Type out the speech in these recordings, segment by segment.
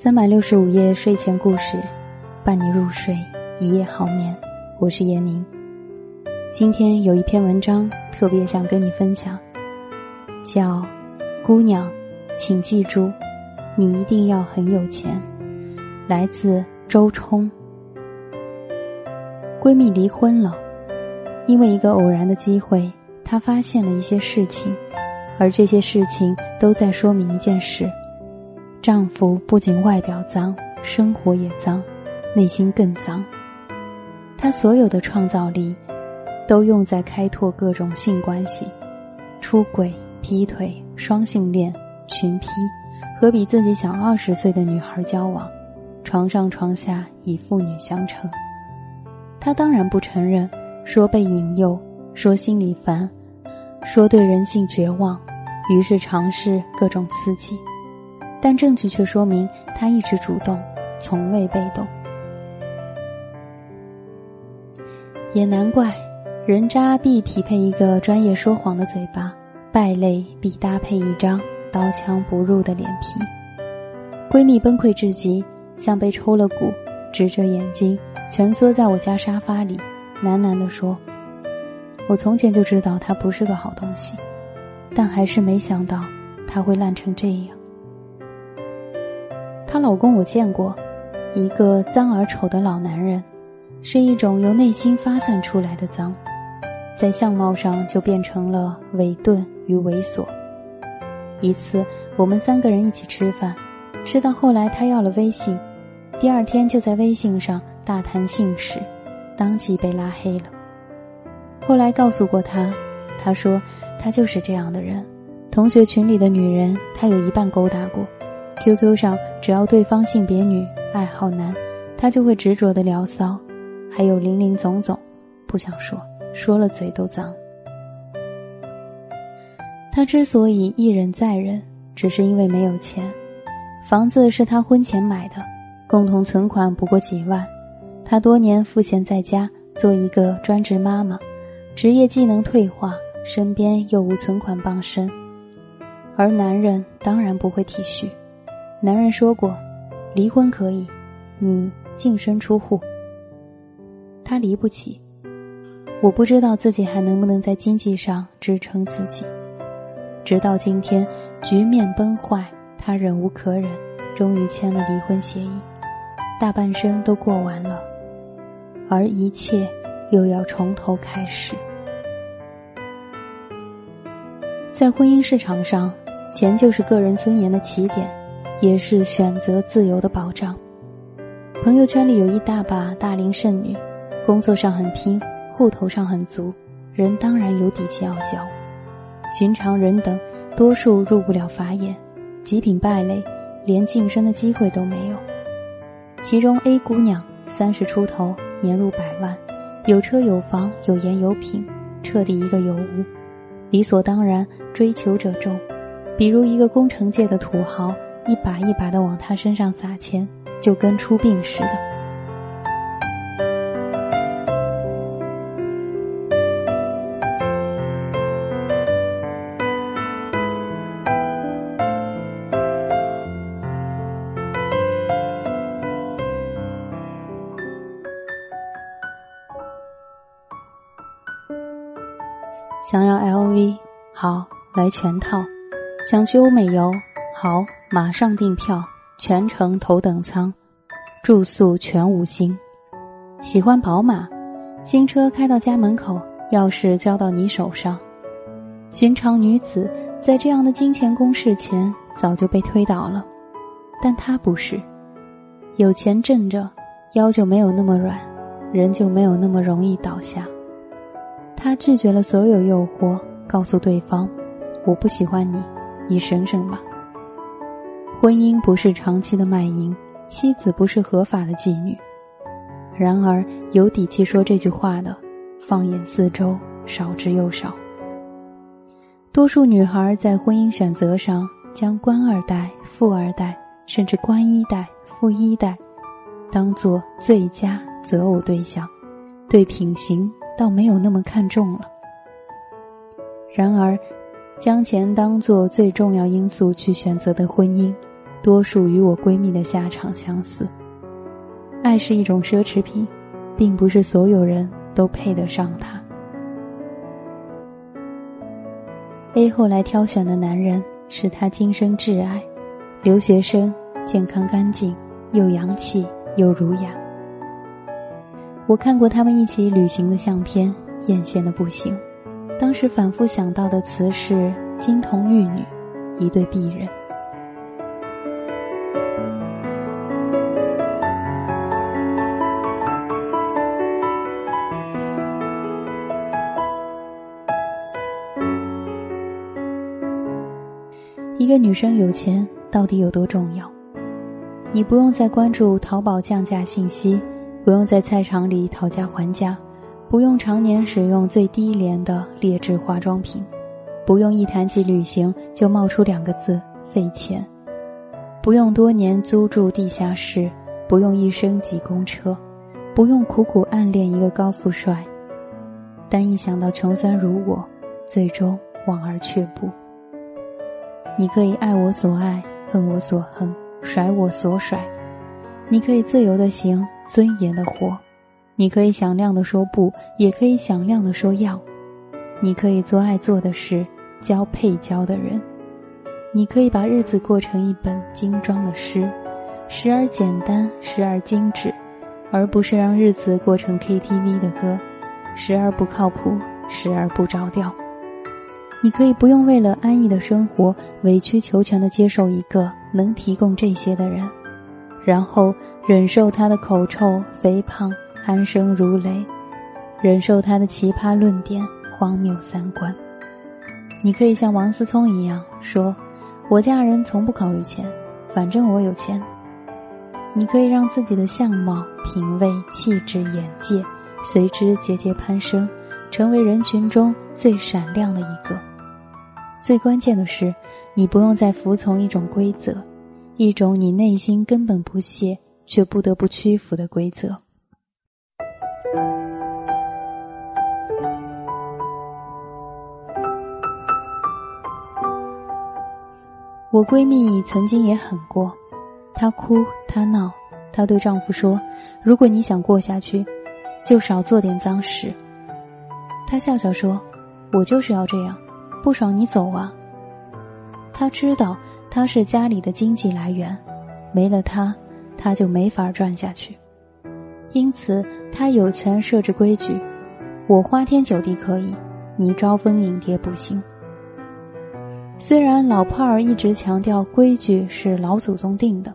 三百六十五夜睡前故事，伴你入睡，一夜好眠。我是闫宁。今天有一篇文章特别想跟你分享，叫《姑娘，请记住，你一定要很有钱》，来自周冲。闺蜜离婚了，因为一个偶然的机会，她发现了一些事情，而这些事情都在说明一件事。丈夫不仅外表脏，生活也脏，内心更脏。他所有的创造力，都用在开拓各种性关系，出轨、劈腿、双性恋、群批，和比自己小二十岁的女孩交往，床上床下以父女相称。他当然不承认，说被引诱，说心里烦，说对人性绝望，于是尝试各种刺激。但证据却说明他一直主动，从未被动。也难怪，人渣必匹配一个专业说谎的嘴巴，败类必搭配一张刀枪不入的脸皮。闺蜜崩溃至极，像被抽了骨，直着眼睛，蜷缩在我家沙发里，喃喃地说：“我从前就知道他不是个好东西，但还是没想到他会烂成这样。”她老公我见过，一个脏而丑的老男人，是一种由内心发散出来的脏，在相貌上就变成了伪钝与猥琐。一次，我们三个人一起吃饭，吃到后来他要了微信，第二天就在微信上大谈性事，当即被拉黑了。后来告诉过他，他说他就是这样的人，同学群里的女人他有一半勾搭过。QQ 上，只要对方性别女、爱好男，他就会执着的聊骚，还有林林总总，不想说，说了嘴都脏。他之所以一忍再忍，只是因为没有钱，房子是他婚前买的，共同存款不过几万，他多年赋闲在家，做一个专职妈妈，职业技能退化，身边又无存款傍身，而男人当然不会体恤。男人说过：“离婚可以，你净身出户。”他离不起，我不知道自己还能不能在经济上支撑自己。直到今天，局面崩坏，他忍无可忍，终于签了离婚协议，大半生都过完了，而一切又要从头开始。在婚姻市场上，钱就是个人尊严的起点。也是选择自由的保障。朋友圈里有一大把大龄剩女，工作上很拼，户头上很足，人当然有底气傲娇。寻常人等，多数入不了法眼，极品败类，连晋升的机会都没有。其中 A 姑娘三十出头，年入百万，有车有房，有颜有品，彻底一个尤物。理所当然，追求者众，比如一个工程界的土豪。一把一把的往他身上撒钱，就跟出殡似的。想要 LV，好，来全套；想去欧美游，好。马上订票，全程头等舱，住宿全五星。喜欢宝马，新车开到家门口，钥匙交到你手上。寻常女子在这样的金钱攻势前早就被推倒了，但她不是。有钱镇着，腰就没有那么软，人就没有那么容易倒下。她拒绝了所有诱惑，告诉对方：“我不喜欢你，你省省吧。”婚姻不是长期的卖淫，妻子不是合法的妓女。然而，有底气说这句话的，放眼四周少之又少。多数女孩在婚姻选择上，将官二代、富二代，甚至官一代、富一代，当做最佳择偶对象，对品行倒没有那么看重了。然而，将钱当做最重要因素去选择的婚姻。多数与我闺蜜的下场相似。爱是一种奢侈品，并不是所有人都配得上它。A 后来挑选的男人是他今生挚爱，留学生，健康干净，又洋气又儒雅。我看过他们一起旅行的相片，艳羡的不行。当时反复想到的词是金童玉女，一对璧人。一个女生有钱到底有多重要？你不用再关注淘宝降价信息，不用在菜场里讨价还价。不用常年使用最低廉的劣质化妆品，不用一谈起旅行就冒出两个字费钱，不用多年租住地下室，不用一生挤公车，不用苦苦暗恋一个高富帅，但一想到穷酸如我，最终望而却步。你可以爱我所爱，恨我所恨，甩我所甩，你可以自由的行，尊严的活。你可以响亮的说不，也可以响亮的说要。你可以做爱做的事，交配交的人。你可以把日子过成一本精装的诗，时而简单，时而精致，而不是让日子过成 KTV 的歌，时而不靠谱，时而不着调。你可以不用为了安逸的生活，委曲求全的接受一个能提供这些的人，然后忍受他的口臭、肥胖。鼾声如雷，忍受他的奇葩论点、荒谬三观。你可以像王思聪一样说：“我嫁人从不考虑钱，反正我有钱。”你可以让自己的相貌、品味、气质、眼界随之节节攀升，成为人群中最闪亮的一个。最关键的是，你不用再服从一种规则，一种你内心根本不屑却不得不屈服的规则。我闺蜜曾经也狠过，她哭，她闹，她对丈夫说：“如果你想过下去，就少做点脏事。”她笑笑说：“我就是要这样，不爽你走啊。”他知道他是家里的经济来源，没了他，他就没法转下去。因此，他有权设置规矩：我花天酒地可以，你招蜂引蝶不行。虽然老炮儿一直强调规矩是老祖宗定的，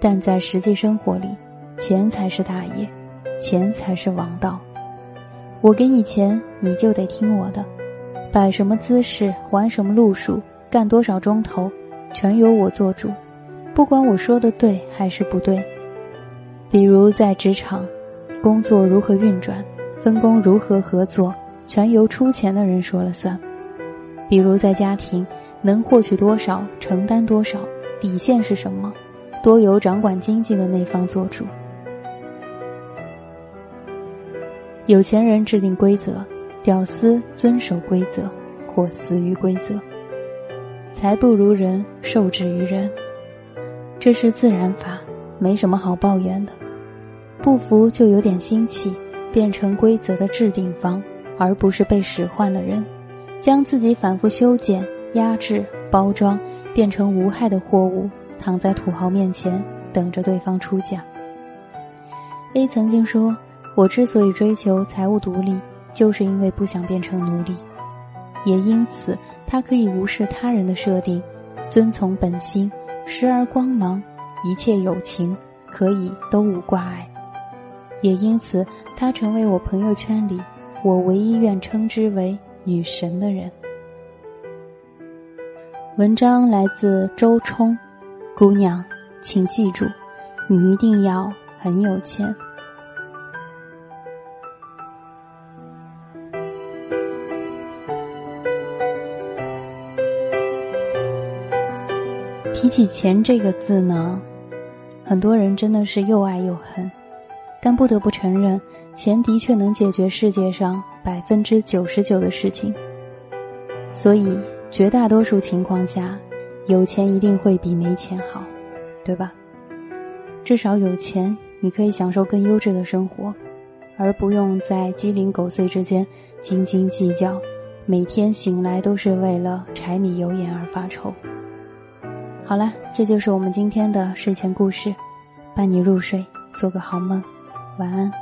但在实际生活里，钱才是大爷，钱才是王道。我给你钱，你就得听我的，摆什么姿势，玩什么路数，干多少钟头，全由我做主，不管我说的对还是不对。比如在职场，工作如何运转，分工如何合作，全由出钱的人说了算。比如在家庭。能获取多少，承担多少，底线是什么，多由掌管经济的那方做主。有钱人制定规则，屌丝遵守规则，或死于规则。财不如人，受制于人，这是自然法，没什么好抱怨的。不服就有点心气，变成规则的制定方，而不是被使唤的人，将自己反复修剪。压制、包装，变成无害的货物，躺在土豪面前，等着对方出价。A 曾经说：“我之所以追求财务独立，就是因为不想变成奴隶，也因此他可以无视他人的设定，遵从本心，时而光芒，一切友情可以都无挂碍。也因此，他成为我朋友圈里我唯一愿称之为女神的人。”文章来自周冲，姑娘，请记住，你一定要很有钱。起钱这个字呢，很多人真的是又爱又恨，但不得不承认，钱的确能解决世界上百分之九十九的事情，所以。绝大多数情况下，有钱一定会比没钱好。对吧？至少有钱，你可以享受更优质的生活，而不用在鸡零狗碎之间斤斤计较，每天醒来都是为了柴米油盐而发愁。好了，这就是我们今天的睡前故事，伴你入睡，做个好梦，晚安。